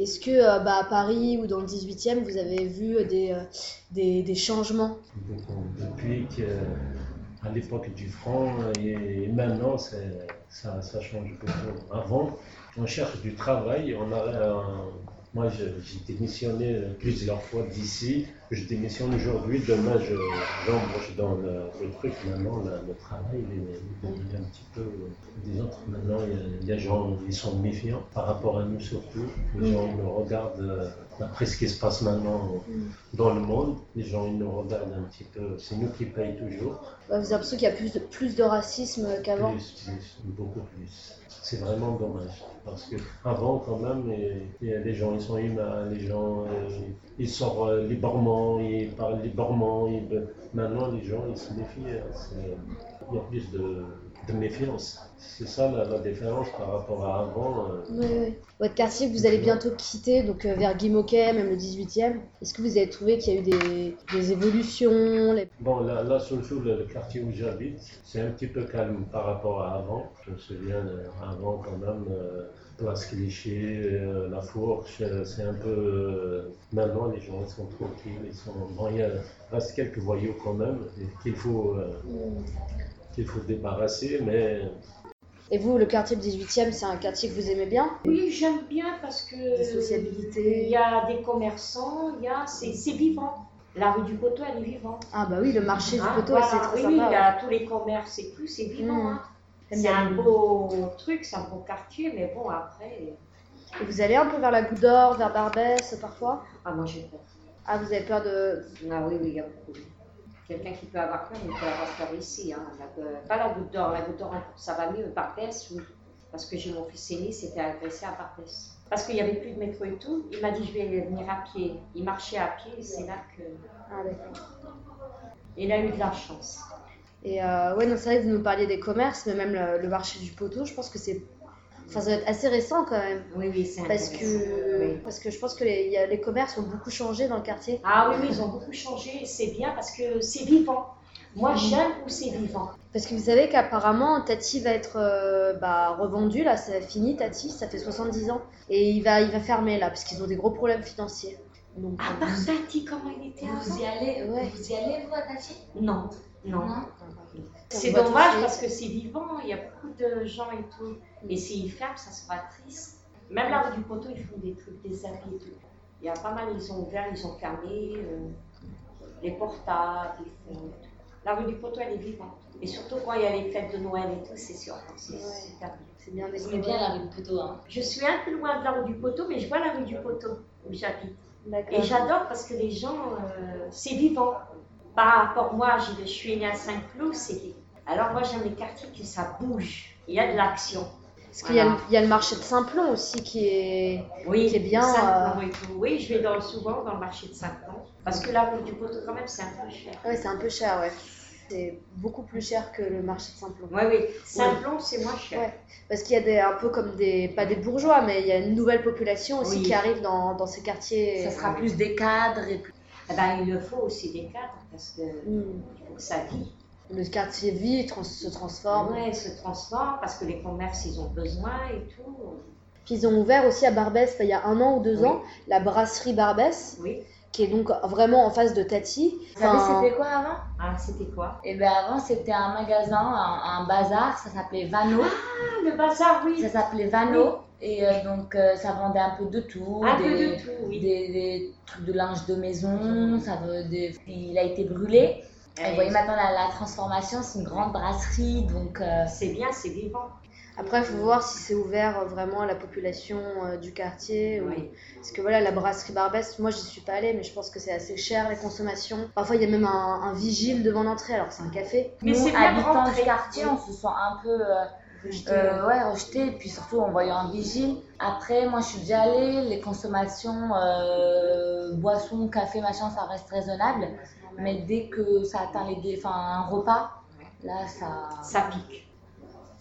Est-ce que euh, bah, à Paris ou dans le 18e, vous avez vu des, euh, des, des changements? Depuis qu'à l'époque du franc et maintenant, ça, ça change beaucoup. Avant, on cherche du travail, euh, moi j'ai démissionné plusieurs fois d'ici, je démissionne aujourd'hui, demain je, j'embauche dans le, le truc, maintenant le, le travail il est, il est un petit peu des autres, maintenant il y a- il y des gens, ils sont méfiants par rapport à nous surtout, les gens ils nous regardent euh, après ce qui se passe maintenant dans le monde, les gens ils nous regardent un petit peu, c'est nous qui payons toujours. Vous avez l'impression qu'il y a plus de, plus de racisme qu'avant? Plus, plus, beaucoup plus. C'est vraiment dommage. Parce que avant, quand même, et- et les gens ils sont humains, les gens euh, ils sortent euh, librement, ils parlent librement. ils- Maintenant, les gens ils se méfient. hein. Il y a plus de, de méfiance. C'est ça la, la différence par rapport à avant. Oui, oui. Votre quartier, vous allez bientôt quitter, donc euh, vers Guimauquet, même le 18e. Est-ce que vous avez trouvé qu'il y a eu des, des évolutions les- Bon, là, là surtout le, le quartier où j'habite, c'est un petit peu calme par rapport à avant. Je me souviens, euh, avant quand même, euh, Place Clichy, euh, La Fourche, euh, c'est un peu... euh, maintenant, les gens sont tranquilles, ils sont... Bon, il y a, reste quelques voyous quand même qu'il faut, euh, qu'il faut débarrasser, mais Et vous, le quartier du 18e, c'est un quartier que vous aimez bien? Oui, j'aime bien parce que Des sociabilités. il y a des commerçants, il y a c'est c'est vivant. La rue du Poteau, elle est vivante. Ah bah oui, le marché du poteau, voilà. c'est très oui, sympa. il y a tous les commerces et tout, c'est vivant. Mm. hein. C'est un beau truc, c'est un beau quartier, mais bon, après. Et vous allez un peu vers la Goutte d'Or, vers Barbès parfois Ah, moi j'ai peur. Ah, vous avez peur de... Ah oui, oui, il y a beaucoup. Quelqu'un qui peut avoir peur, il peut avoir peur ici. Hein. La- euh, pas la goutte d'or, la goutte d'or, ça va mieux. Barbès, oui. Parce que j'ai mon fils aîné, c'était agressé à Barbès. Parce qu'il n'y avait plus de métro et tout. Il m'a dit, je vais venir à pied. Il marchait à pied et c'est là que. Ah d'accord. Il a eu de la chance. Et euh, ouais, non, c'est vrai que vous nous parliez des commerces, mais même le, le marché du poteau, je pense que c'est... Enfin, ça doit être assez récent quand même. Oui, oui, c'est Parce que, Oui. parce que je pense que les, il y a- les commerces ont beaucoup changé dans le quartier. Ah oui, oui, ils ont beaucoup changé. C'est bien parce que c'est vivant. Moi, j'aime où c'est vivant. Parce que vous savez qu'apparemment, Tati va être euh, bah, revendu, là, c'est fini, Tati, ça fait 70 ans. Et il va, il va fermer, là, parce qu'ils ont des gros problèmes financiers. Donc, À euh, part Tati, comment il était avant Vous y allez, Ouais. vous y allez, vous, à Tati? Non, non. Non C'est dommage parce que c'est vivant, il y a beaucoup de gens et tout. Et s'ils ferment, ça sera triste. Même la rue du poteau, ils font des trucs, des habits et tout. Il y a pas mal, ils ont ouvert, ils ont fermé, euh, les portables, ils font. La rue du poteau, elle est vivante. Et surtout quand il y a les fêtes de Noël et tout, c'est sûr. C'est Ouais. c'est bien aimez bien la rue de Poteau, hein Je suis un peu loin de la rue du poteau, mais je vois la rue du poteau où j'habite. Et j'adore parce que les gens, euh, c'est vivant. Par rapport, moi, je, suis née à Saint-Cloud, c'est. Alors moi, j'aime les quartiers que ça bouge. Il y a de l'action. Parce qu'il y, a le- il y a le marché de Saint-Plon aussi qui est... Oui, Qui est bien, et tout. Oui, je vais dans, souvent dans le marché de Saint-Cloud. Parce que rue du poteau, quand même, c'est un peu cher. Ouais, c'est un peu cher, ouais. C'est beaucoup plus cher que le marché de Saint-Plon. Oui, oui. Saint-Cloud, c'est moins cher. Ouais. Parce qu'il y a des, un peu comme des, pas des bourgeois, mais il y a une nouvelle population aussi Oui. qui arrive dans, dans ces quartiers. Ça sera plus des cadres et plus. Eh ben, il le faut aussi des cadres parce que Hmm. faut que ça vit. Le quartier vit, trans- se transforme. Ouais, se transforme parce que les commerces, ils ont besoin et tout. Puis ils ont ouvert aussi à Barbès, il y a un an ou deux Oui. ans, la brasserie Barbès, Oui. qui est donc vraiment en face de Tati. Vous savez, Enfin, c'était quoi avant? Ah, c'était quoi? Et bien avant, c'était un magasin, un, un bazar, ça s'appelait Vano. Ah, le bazar, oui. Ça s'appelle Vano. Et euh, donc, euh, ça vendait un peu de tout. Un peu des, de tout, oui. des, des trucs de linge de maison. Ça veut, des... il a été brûlé. Et vous voyez maintenant la, la transformation, c'est une grande brasserie. Donc, euh, C'est bien, c'est vivant. Après, il faut voir si c'est ouvert vraiment à la population euh, du quartier. ou-. Parce que voilà, la brasserie Barbès, moi j'y suis pas allée, mais je pense que c'est assez cher les consommations. Parfois, il y a même un, un vigile devant l'entrée, alors c'est un café. Mais nous, c'est bien habitants du quartier, on se sent un peu euh, Euh, ouais, rejeté. Et puis surtout en voyant un vigile. Après, moi, je suis déjà allée. Les consommations, euh, boissons, café, machin, ça reste raisonnable. Mais dès que ça atteint les enfin, un repas, là, ça. Ça pique.